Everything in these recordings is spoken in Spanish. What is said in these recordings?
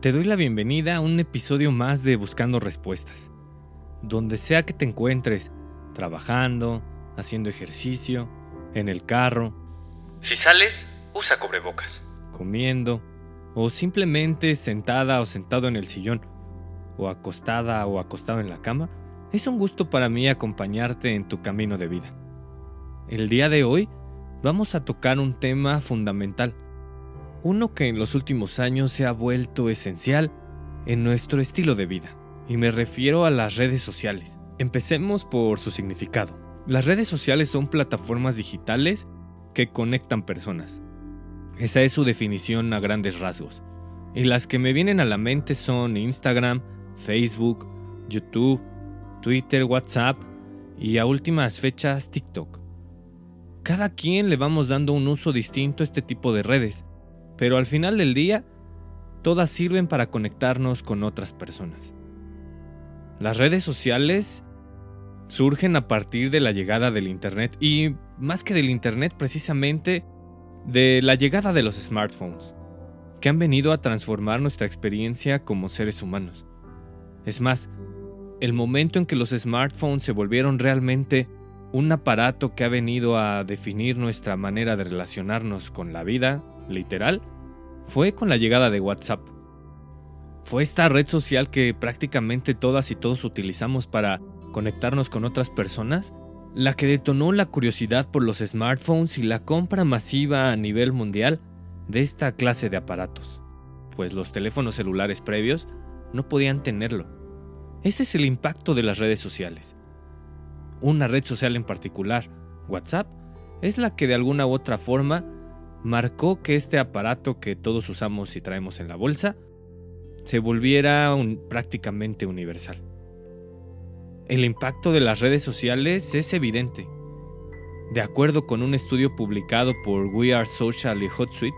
Te doy la bienvenida a un episodio más de Buscando Respuestas. Donde sea que te encuentres, trabajando, haciendo ejercicio, en el carro. Si sales, usa cubrebocas. Comiendo, o simplemente sentada o sentado en el sillón, o acostada o acostado en la cama, es un gusto para mí acompañarte en tu camino de vida. El día de hoy vamos a tocar un tema fundamental uno que en los últimos años se ha vuelto esencial en nuestro estilo de vida, y me refiero a las redes sociales. Empecemos por su significado. Las redes sociales son plataformas digitales que conectan personas. Esa es su definición a grandes rasgos. Y las que me vienen a la mente son Instagram, Facebook, YouTube, Twitter, WhatsApp y a últimas fechas TikTok. Cada quien le vamos dando un uso distinto a este tipo de redes, pero al final del día, todas sirven para conectarnos con otras personas. Las redes sociales surgen a partir de la llegada del Internet y más que del Internet precisamente de la llegada de los smartphones, que han venido a transformar nuestra experiencia como seres humanos. Es más, el momento en que los smartphones se volvieron realmente un aparato que ha venido a definir nuestra manera de relacionarnos con la vida, literal, fue con la llegada de WhatsApp. Fue esta red social que prácticamente todas y todos utilizamos para conectarnos con otras personas, la que detonó la curiosidad por los smartphones y la compra masiva a nivel mundial de esta clase de aparatos, pues los teléfonos celulares previos no podían tenerlo. Ese es el impacto de las redes sociales. Una red social en particular, WhatsApp, es la que de alguna u otra forma marcó que este aparato que todos usamos y traemos en la bolsa se volviera prácticamente universal. El impacto de las redes sociales es evidente. De acuerdo con un estudio publicado por We Are Social y HotSuite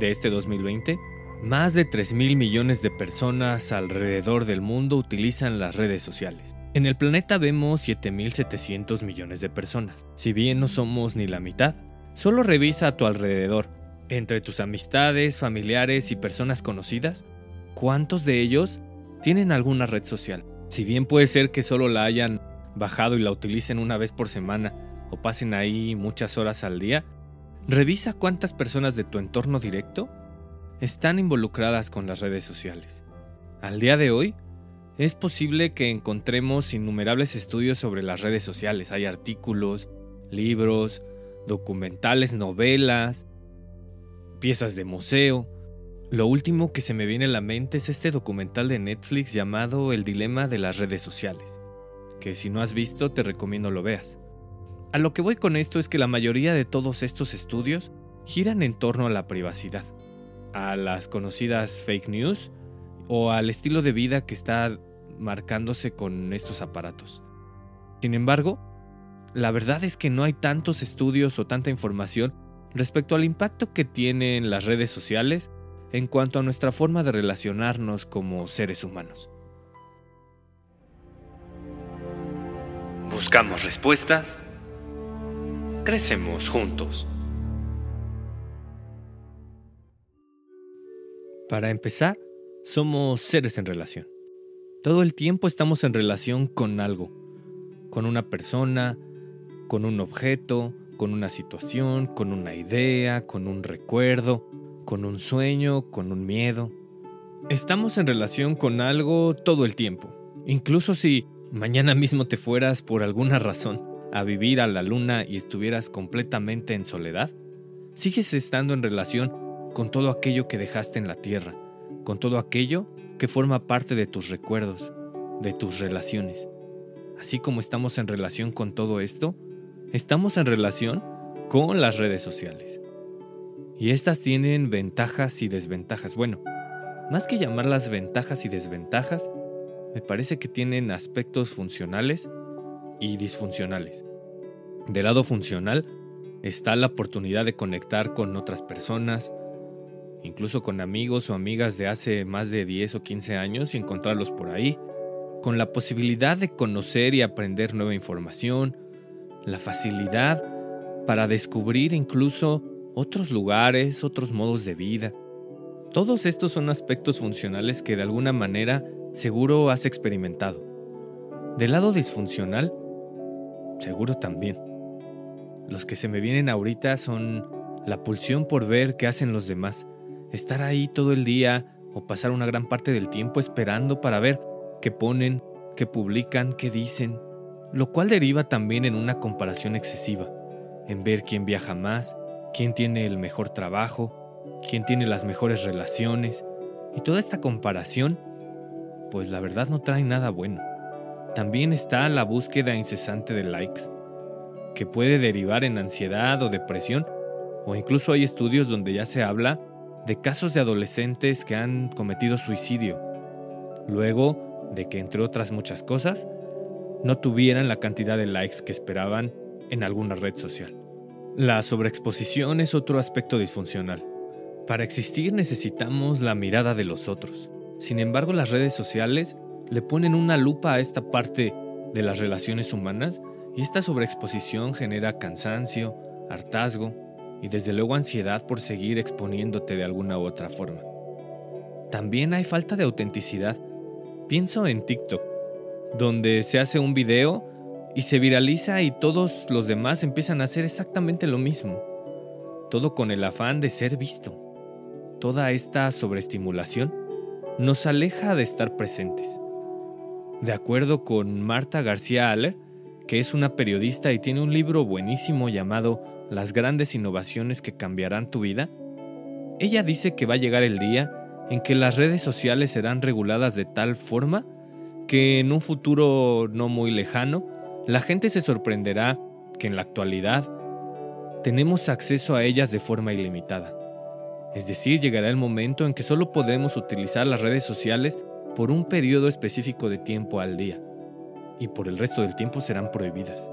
de este 2020, más de 3 mil millones de personas alrededor del mundo utilizan las redes sociales. En el planeta vemos 7.700 millones de personas. Si bien no somos ni la mitad, Solo revisa a tu alrededor, entre tus amistades, familiares y personas conocidas, cuántos de ellos tienen alguna red social. Si bien puede ser que solo la hayan bajado y la utilicen una vez por semana o pasen ahí muchas horas al día, revisa cuántas personas de tu entorno directo están involucradas con las redes sociales. Al día de hoy, es posible que encontremos innumerables estudios sobre las redes sociales. Hay artículos, libros, documentales, novelas, piezas de museo. Lo último que se me viene a la mente es este documental de Netflix llamado El dilema de las redes sociales, que si no has visto te recomiendo lo veas. A lo que voy con esto es que la mayoría de todos estos estudios giran en torno a la privacidad, a las conocidas fake news o al estilo de vida que está marcándose con estos aparatos. Sin embargo, la verdad es que no hay tantos estudios o tanta información respecto al impacto que tienen las redes sociales en cuanto a nuestra forma de relacionarnos como seres humanos. Buscamos respuestas, crecemos juntos. Para empezar, somos seres en relación. Todo el tiempo estamos en relación con algo, con una persona, con un objeto, con una situación, con una idea, con un recuerdo, con un sueño, con un miedo. Estamos en relación con algo todo el tiempo. Incluso si mañana mismo te fueras por alguna razón a vivir a la luna y estuvieras completamente en soledad? ¿Sigues estando en relación con todo aquello que dejaste en la tierra, con todo aquello que forma parte de tus recuerdos, de tus relaciones? Así como estamos en relación con todo esto, estamos en relación con las redes sociales. Y estas tienen ventajas y desventajas. Bueno, más que llamarlas ventajas y desventajas, me parece que tienen aspectos funcionales y disfuncionales. Del lado funcional está la oportunidad de conectar con otras personas, incluso con amigos o amigas de hace más de 10 o 15 años y encontrarlos por ahí, con la posibilidad de conocer y aprender nueva información, la facilidad para descubrir incluso otros lugares, otros modos de vida. Todos estos son aspectos funcionales que de alguna manera seguro has experimentado. Del lado disfuncional, seguro también. Los que se me vienen ahorita son la pulsión por ver qué hacen los demás, estar ahí todo el día o pasar una gran parte del tiempo esperando para ver qué ponen, qué publican, qué dicen, lo cual deriva también en una comparación excesiva, en ver quién viaja más, quién tiene el mejor trabajo, quién tiene las mejores relaciones, y toda esta comparación, pues la verdad no trae nada bueno. También está la búsqueda incesante de likes, que puede derivar en ansiedad o depresión, o incluso hay estudios donde ya se habla de casos de adolescentes que han cometido suicidio, luego de que, entre otras muchas cosas, no tuvieran la cantidad de likes que esperaban en alguna red social. La sobreexposición es otro aspecto disfuncional. Para existir necesitamos la mirada de los otros. Sin embargo, las redes sociales le ponen una lupa a esta parte de las relaciones humanas y esta sobreexposición genera cansancio, hartazgo y desde luego ansiedad por seguir exponiéndote de alguna u otra forma. También hay falta de autenticidad. Pienso en TikTok, donde se hace un video y se viraliza y todos los demás empiezan a hacer exactamente lo mismo. Todo con el afán de ser visto. Toda esta sobreestimulación nos aleja de estar presentes. De acuerdo con Marta García Aller, que es una periodista y tiene un libro buenísimo llamado Las grandes innovaciones que cambiarán tu vida, ella dice que va a llegar el día en que las redes sociales serán reguladas de tal forma que en un futuro no muy lejano, la gente se sorprenderá que en la actualidad tenemos acceso a ellas de forma ilimitada. Es decir, llegará el momento en que solo podremos utilizar las redes sociales por un periodo específico de tiempo al día, y por el resto del tiempo serán prohibidas.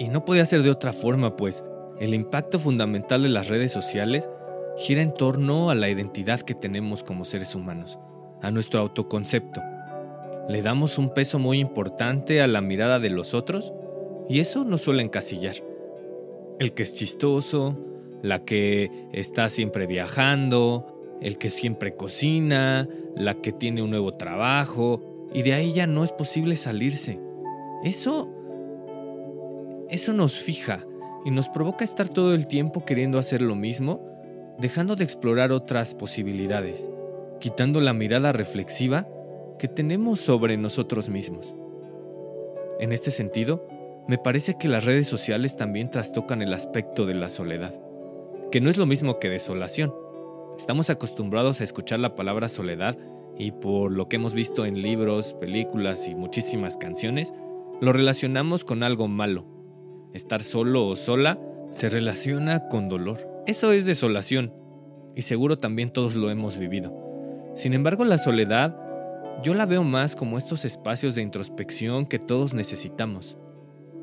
Y no puede ser de otra forma, pues el impacto fundamental de las redes sociales gira en torno a la identidad que tenemos como seres humanos, a nuestro autoconcepto, le damos un peso muy importante a la mirada de los otros y eso nos suele encasillar. El que es chistoso, la que está siempre viajando, el que siempre cocina, la que tiene un nuevo trabajo y de ahí ya no es posible salirse. Eso eso nos fija y nos provoca estar todo el tiempo queriendo hacer lo mismo, dejando de explorar otras posibilidades, quitando la mirada reflexiva que tenemos sobre nosotros mismos. En este sentido, me parece que las redes sociales también trastocan el aspecto de la soledad, que no es lo mismo que desolación. Estamos acostumbrados a escuchar la palabra soledad y por lo que hemos visto en libros, películas y muchísimas canciones, lo relacionamos con algo malo. Estar solo o sola se relaciona con dolor. Eso es desolación, y seguro también todos lo hemos vivido. Sin embargo, la soledad yo la veo más como estos espacios de introspección que todos necesitamos.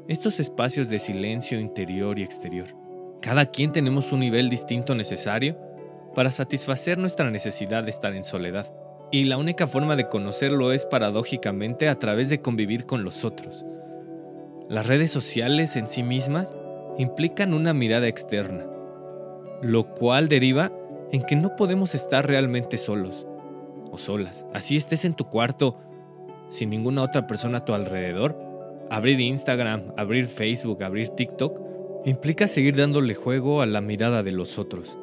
Estos espacios de silencio interior y exterior. Cada quien tenemos un nivel distinto necesario para satisfacer nuestra necesidad de estar en soledad. Y la única forma de conocerlo es paradójicamente a través de convivir con los otros. Las redes sociales en sí mismas implican una mirada externa, lo cual deriva en que no podemos estar realmente solos solas. Así estés en tu cuarto, sin ninguna otra persona a tu alrededor. Abrir Instagram, abrir Facebook, abrir TikTok, implica seguir dándole juego a la mirada de los otros.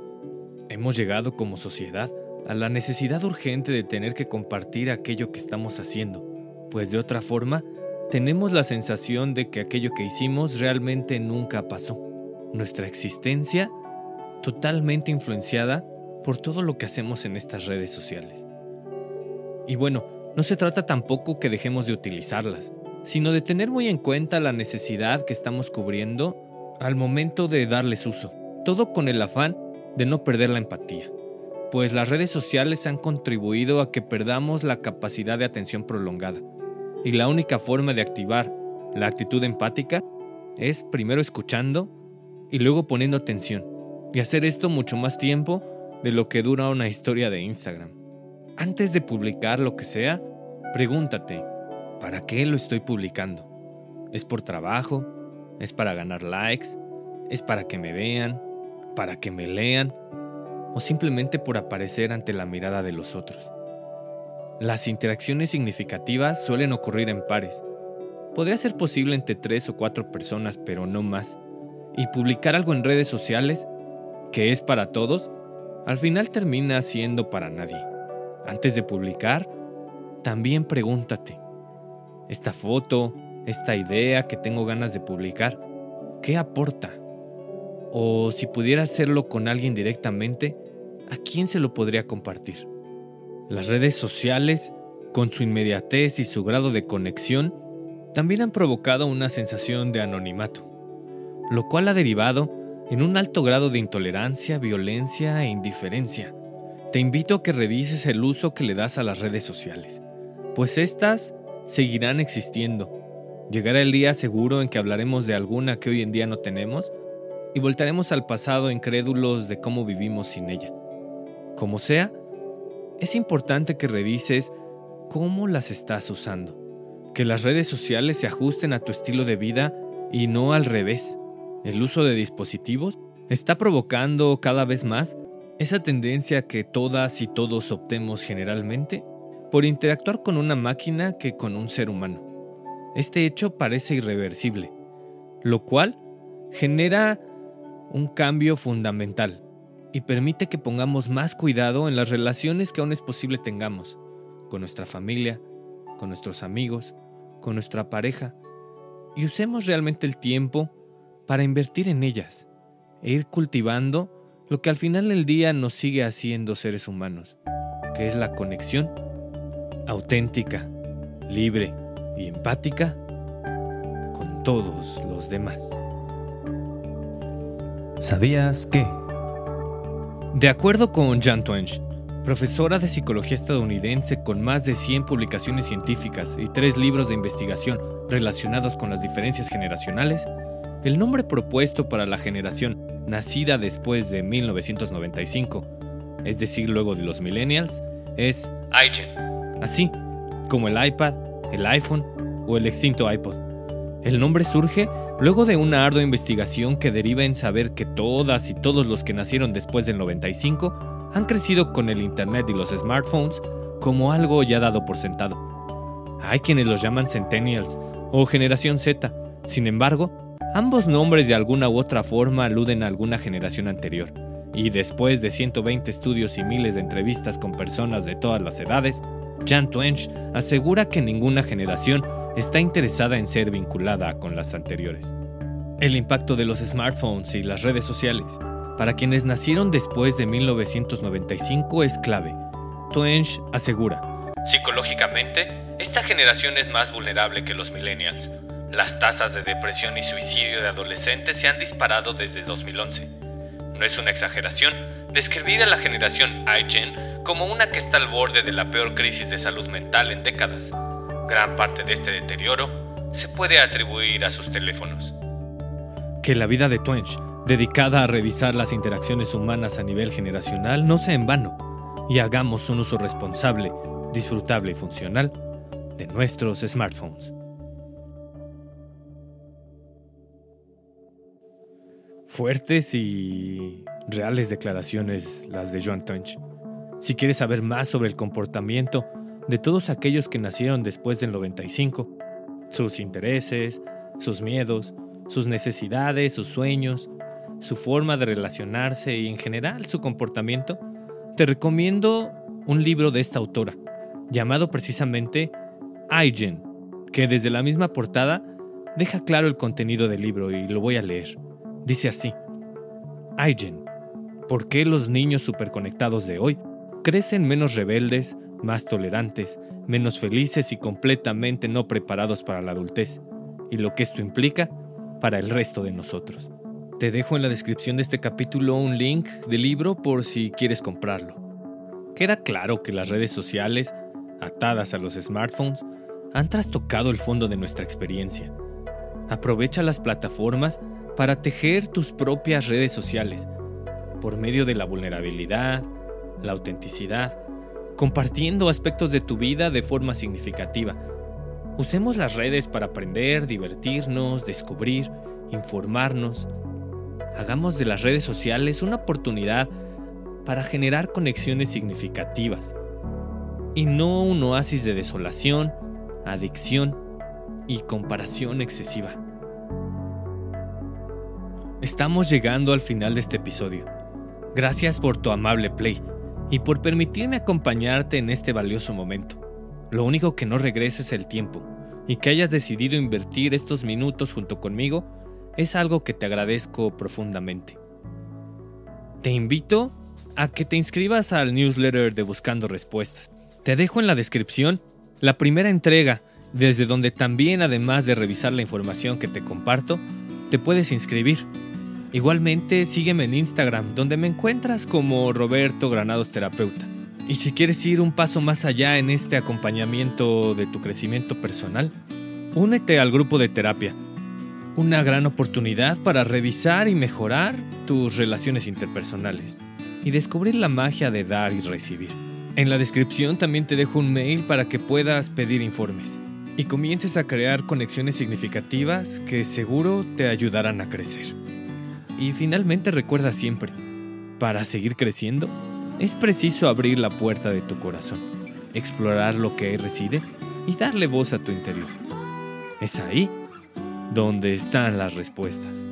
Hemos llegado como sociedad a la necesidad urgente de tener que compartir aquello que estamos haciendo, pues de otra forma tenemos la sensación de que aquello que hicimos realmente nunca pasó. Nuestra existencia totalmente influenciada por todo lo que hacemos en estas redes sociales. Y bueno, no se trata tampoco que dejemos de utilizarlas, sino de tener muy en cuenta la necesidad que estamos cubriendo al momento de darles uso, todo con el afán de no perder la empatía, pues las redes sociales han contribuido a que perdamos la capacidad de atención prolongada, y la única forma de activar la actitud empática es primero escuchando y luego poniendo atención, y hacer esto mucho más tiempo de lo que dura una historia de Instagram. Antes de publicar lo que sea, pregúntate, ¿para qué lo estoy publicando? ¿Es por trabajo? ¿Es para ganar likes? ¿Es para que me vean? ¿Para que me lean? ¿O simplemente por aparecer ante la mirada de los otros? Las interacciones significativas suelen ocurrir en pares. Podría ser posible entre tres o cuatro personas, pero no más. Y publicar algo en redes sociales, que es para todos, al final termina siendo para nadie. Antes de publicar, también pregúntate, esta foto, esta idea que tengo ganas de publicar, ¿qué aporta? O si pudiera hacerlo con alguien directamente, ¿a quién se lo podría compartir? Las redes sociales, con su inmediatez y su grado de conexión, también han provocado una sensación de anonimato, lo cual ha derivado en un alto grado de intolerancia, violencia e indiferencia. Te invito a que revises el uso que le das a las redes sociales, pues éstas seguirán existiendo. Llegará el día seguro en que hablaremos de alguna que hoy en día no tenemos y voltaremos al pasado incrédulos de cómo vivimos sin ella. Como sea, es importante que revises cómo las estás usando, que las redes sociales se ajusten a tu estilo de vida y no al revés el uso de dispositivos está provocando cada vez más esa tendencia que todas y todos optemos generalmente por interactuar con una máquina que con un ser humano. Este hecho parece irreversible, lo cual genera un cambio fundamental y permite que pongamos más cuidado en las relaciones que aún es posible tengamos con nuestra familia, con nuestros amigos, con nuestra pareja, y usemos realmente el tiempo para invertir en ellas e ir cultivando lo que al final del día nos sigue haciendo seres humanos, que es la conexión auténtica, libre y empática con todos los demás. ¿Sabías qué? De acuerdo con Jan Twench, profesora de psicología estadounidense con más de 100 publicaciones científicas y tres libros de investigación relacionados con las diferencias generacionales, el nombre propuesto para la generación nacida después de 1995, es decir, luego de los millennials, es iGen, así como el iPad, el iPhone o el extinto iPod. El nombre surge luego de una ardua investigación que deriva en saber que todas y todos los que nacieron después del 95 han crecido con el Internet y los smartphones como algo ya dado por sentado. Hay quienes los llaman Centennials o Generación Z, sin embargo, Ambos nombres de alguna u otra forma aluden a alguna generación anterior, y después de 120 estudios y miles de entrevistas con personas de todas las edades, Jan Twench asegura que ninguna generación está interesada en ser vinculada con las anteriores. El impacto de los smartphones y las redes sociales para quienes nacieron después de 1995 es clave. Twench asegura, Psicológicamente, esta generación es más vulnerable que los millennials, las tasas de depresión y suicidio de adolescentes se han disparado desde 2011. No es una exageración describir a la generación iGen como una que está al borde de la peor crisis de salud mental en décadas. Gran parte de este deterioro se puede atribuir a sus teléfonos. Que la vida de Twench, dedicada a revisar las interacciones humanas a nivel generacional, no sea en vano y hagamos un uso responsable, disfrutable y funcional de nuestros smartphones. Fuertes y reales declaraciones las de John Tunch. Si quieres saber más sobre el comportamiento de todos aquellos que nacieron después del 95, sus intereses, sus miedos, sus necesidades, sus sueños, su forma de relacionarse y en general su comportamiento, te recomiendo un libro de esta autora, llamado precisamente iGen, que desde la misma portada deja claro el contenido del libro y lo voy a leer. Dice así, Aigen, ¿por qué los niños superconectados de hoy crecen menos rebeldes, más tolerantes, menos felices y completamente no preparados para la adultez? Y lo que esto implica para el resto de nosotros. Te dejo en la descripción de este capítulo un link del libro por si quieres comprarlo. Queda claro que las redes sociales, atadas a los smartphones, han trastocado el fondo de nuestra experiencia. Aprovecha las plataformas para tejer tus propias redes sociales, por medio de la vulnerabilidad, la autenticidad, compartiendo aspectos de tu vida de forma significativa. Usemos las redes para aprender, divertirnos, descubrir, informarnos. Hagamos de las redes sociales una oportunidad para generar conexiones significativas y no un oasis de desolación, adicción y comparación excesiva. Estamos llegando al final de este episodio. Gracias por tu amable play y por permitirme acompañarte en este valioso momento. Lo único que no regresa es el tiempo, y que hayas decidido invertir estos minutos junto conmigo es algo que te agradezco profundamente. Te invito a que te inscribas al newsletter de Buscando Respuestas. Te dejo en la descripción la primera entrega, desde donde también además de revisar la información que te comparto, te puedes inscribir. Igualmente sígueme en Instagram, donde me encuentras como Roberto Granados Terapeuta. Y si quieres ir un paso más allá en este acompañamiento de tu crecimiento personal, únete al grupo de terapia. Una gran oportunidad para revisar y mejorar tus relaciones interpersonales y descubrir la magia de dar y recibir. En la descripción también te dejo un mail para que puedas pedir informes y comiences a crear conexiones significativas que seguro te ayudarán a crecer. Y finalmente recuerda siempre, para seguir creciendo, es preciso abrir la puerta de tu corazón, explorar lo que ahí reside y darle voz a tu interior. Es ahí donde están las respuestas.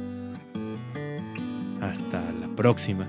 Hasta la próxima.